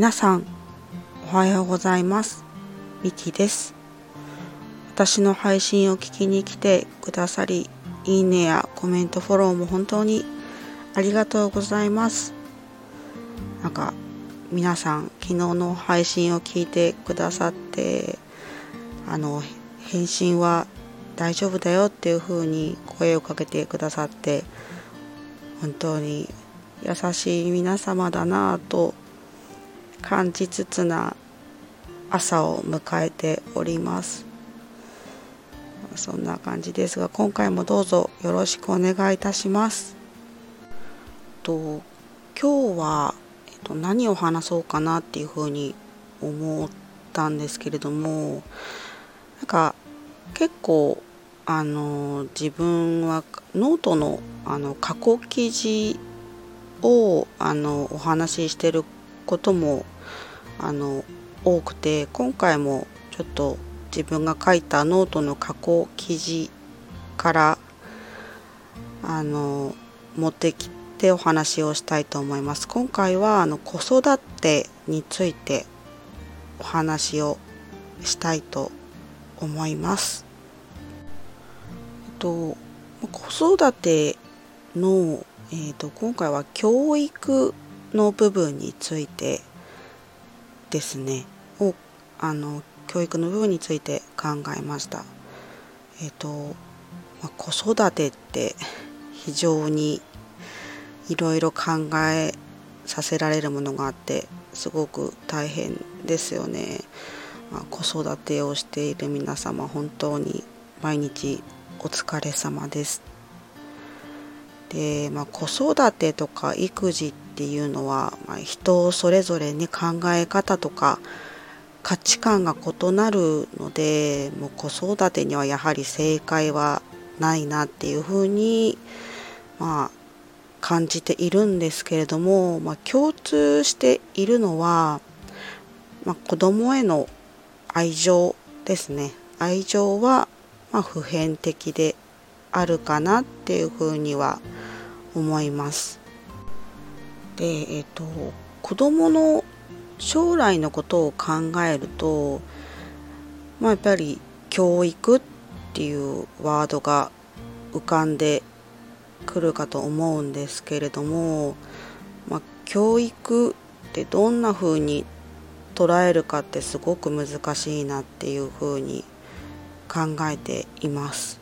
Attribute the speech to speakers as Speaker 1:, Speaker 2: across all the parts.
Speaker 1: 皆さんおはようございます。ミキです。私の配信を聞きに来てくださりいいねやコメントフォローも本当にありがとうございます。なんか皆さん昨日の配信を聞いてくださってあの返信は大丈夫だよっていう風に声をかけてくださって本当に優しい皆様だなぁと感じつつな朝を迎えております。そんな感じですが今回もどうぞよろしくお願いいたします。と今日は、えっと、何を話そうかなっていうふうに思ったんですけれどもなんか結構あの自分はノートのあの過去記事をあのお話ししてることもあの多くて今回もちょっと自分が書いたノートの過去記事からあの持ってきてお話をしたいと思います今回はあの子育てについてお話をしたいと思います。えっと子育ての、えーと今回は教育の部分についてですねをあの教育の部分について考えました。えっ、ー、と、まあ、子育てって非常にいろいろ考えさせられるものがあってすごく大変ですよね。まあ、子育てをしている皆様本当に毎日お疲れ様です。で、まあ、子育てとか育児ってていうのは、まあ、人それぞれに考え方とか価値観が異なるのでもう子育てにはやはり正解はないなっていうふうに、まあ、感じているんですけれども、まあ、共通しているのは、まあ、子供への愛情ですね愛情はま普遍的であるかなっていうふうには思います。でえっ、ー、と子供の将来のことを考えると、まあ、やっぱり教育っていうワードが浮かんでくるかと思うんですけれども、まあ、教育ってどんな風に捉えるかってすごく難しいなっていう風に考えています。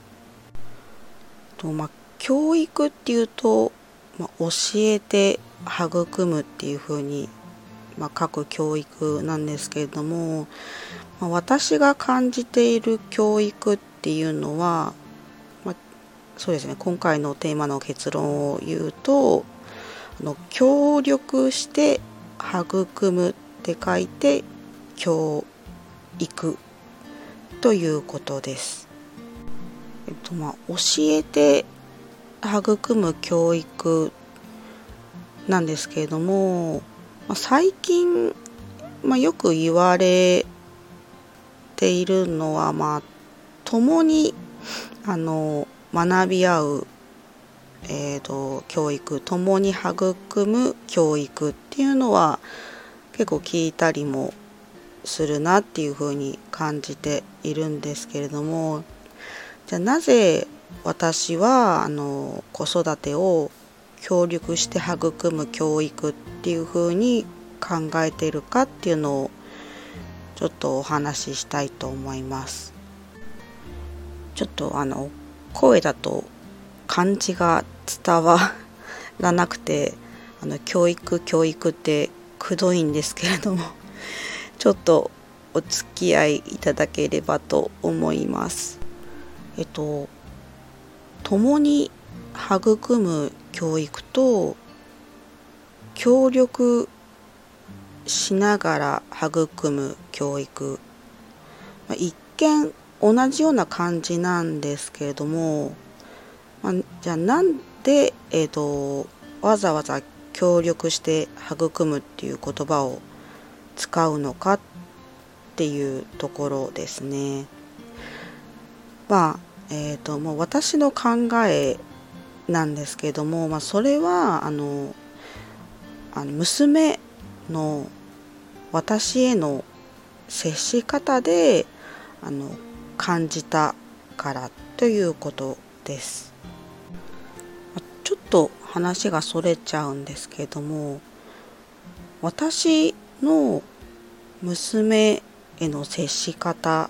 Speaker 1: とまあ、教育っていうと、まあ、教えて育むっていう風にまあ、各教育なんですけれども、まあ、私が感じている教育っていうのは、まあ、そうですね今回のテーマの結論を言うとあの協力して育むって書いて教育ということです。えっとまあ、教えて育む教育なんですけれどもまあ、最近、まあ、よく言われているのは、まあ、共にあの学び合う、えーと、教育共に育む教育っていうのは結構聞いたりもするなっていうふうに感じているんですけれどもじゃあなぜ私はあの子育てを協力して育む教育っていう風に考えているかっていうのをちょっとお話ししたいと思います。ちょっとあの声だと漢字が伝わらなくてあの教育教育ってくどいんですけれども ちょっとお付き合いいただければと思います。えっと共に育む教育と協力しながら育む教育、ま、一見同じような感じなんですけれども、まあ、じゃあなんで、えーと、わざわざ協力して育むっていう言葉を使うのかっていうところですね。まあえーと、もう私の考えなんですけども、まあ、それはあのあの娘の私への接し方であの感じたからということです。ちょっと話がそれちゃうんですけども私の娘への接し方っ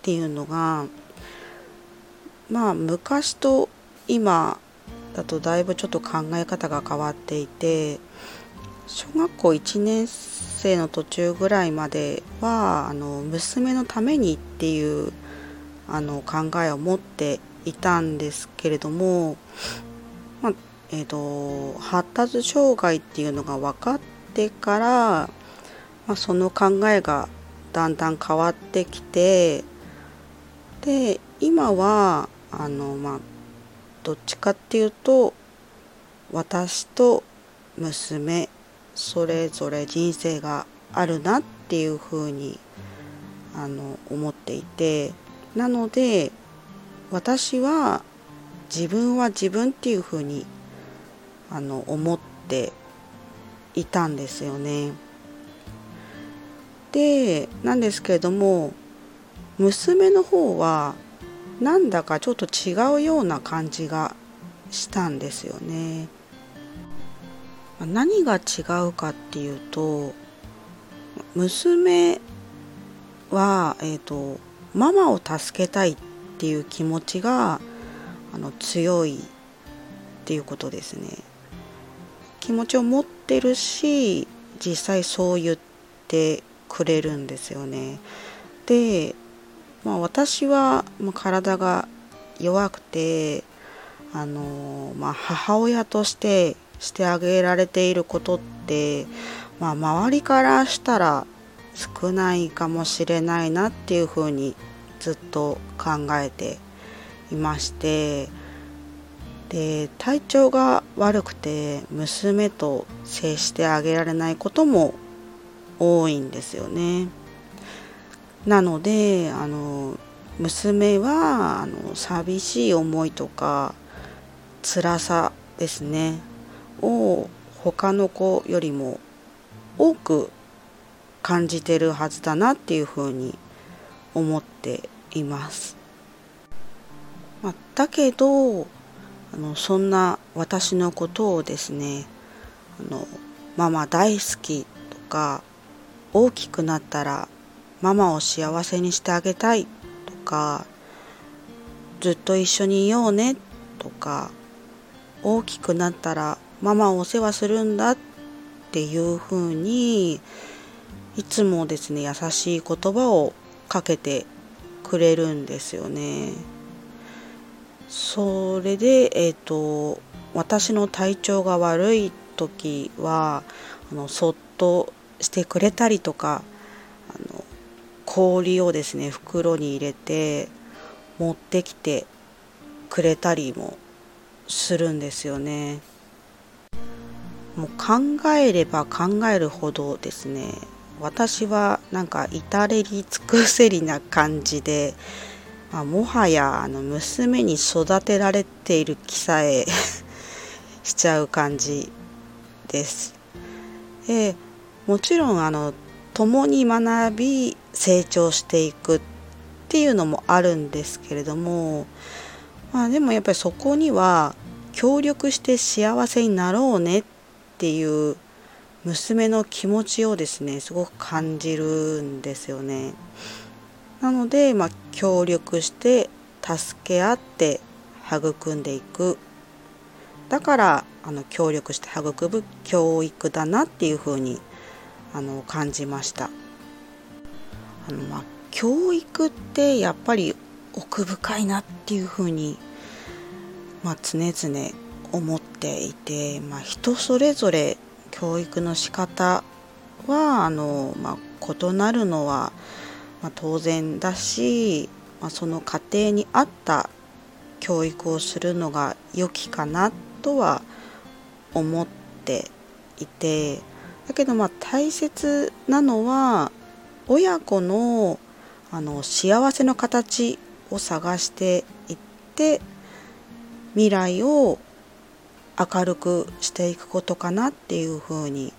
Speaker 1: ていうのがまあ昔と今だとだいぶちょっと考え方が変わっていて小学校1年生の途中ぐらいまではあの娘のためにっていうあの考えを持っていたんですけれども、まあえーと、発達障害っていうのが分かってから、まあ、その考えがだんだん変わってきてで今はあの、まあ、どっちかっていうと私と娘それぞれ人生があるなっていうふうにあの思っていてなので私は自分は自分っていうふうにあの思っていたんですよね。でなんですけれども娘の方はなんだかちょっと違うような感じがしたんですよね。何が違うかっていうと娘は、えーと、ママを助けたいっていう気持ちがあの強いっていうことですね。気持ちを持ってるし実際そう言ってくれるんですよね。で、まあ、私は、ま、体が弱くてあの、まあ、母親としてしてあげられていることって、まあ、周りからしたら少ないかもしれないなっていうふうにずっと考えていましてで体調が悪くて娘と接してあげられないことも多いんですよね。なのであの娘はあの寂しい思いとか辛さですねを他の子よりも多く感じてるはずだなっていうふうに思っています。まあ、だけどあのそんな私のことをですねあのママ大好きとか大きくなったらママを幸せにしてあげたいとかずっと一緒にいようねとか大きくなったらママをお世話するんだっていうふうにいつもですね優しい言葉をかけてくれるんですよね。それで、えーと、私の体調が悪い時はあのそっとしてくれたりとか氷をですね袋に入れて持ってきてくれたりもするんですよね。もう考えれば考えるほどですね私はなんか至れり尽くせりな感じで、まあ、もはやあの娘に育てられている気さえ しちゃう感じです。でもちろんあの共に学び成長していくっていうのもあるんですけれども、まあ、でもやっぱりそこには協力して幸せになろうねっていう娘の気持ちをですねすごく感じるんですよね。なので、まあ、協力して助け合って育んでいくだからあの協力して育む教育だなっていうふうにあの感じました。あのまあ、教育ってやっぱり奥深いなっていうふうに、まあ、常々思っていて、まあ、人それぞれ教育の仕方はあの、まあ、異なるのは、まあ、当然だし、まあ、その家庭に合った教育をするのが良きかなとは思っていてだけどまあ大切なのは親子のあの幸せの形を探していって未来を明るくしていくことかなっていうふうに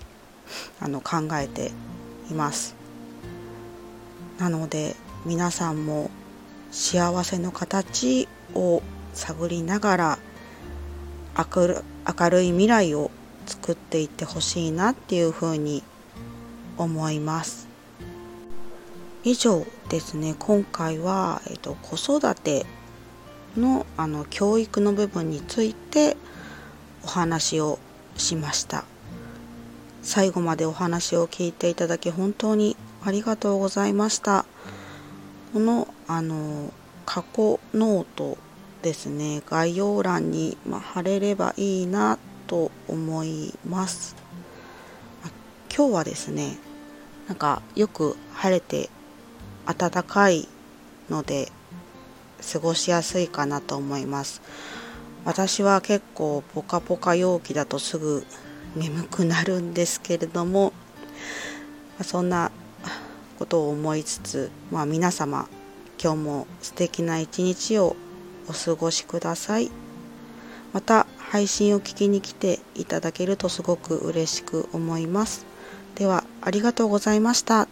Speaker 1: あの考えています。なので皆さんも幸せの形を探りながら明る明るい未来を作っていってほしいなっていうふうに思います。以上ですね。今回は、えっと、子育てのあの教育の部分についてお話をしました。最後までお話を聞いていただき本当にありがとうございました。このあの過去ノートですね。概要欄に、まあ、貼れればいいなと思います、今日はですねなんかよく晴れて暖かいので過ごしやすいかなと思います。私は結構ポカポカ陽気だとすぐ眠くなるんですけれどもそんなことを思いつつ、まあ、皆様今日も素敵な一日をお過ごしください。また配信を聞きに来ていただけるとすごく嬉しく思います。ではありがとうございました。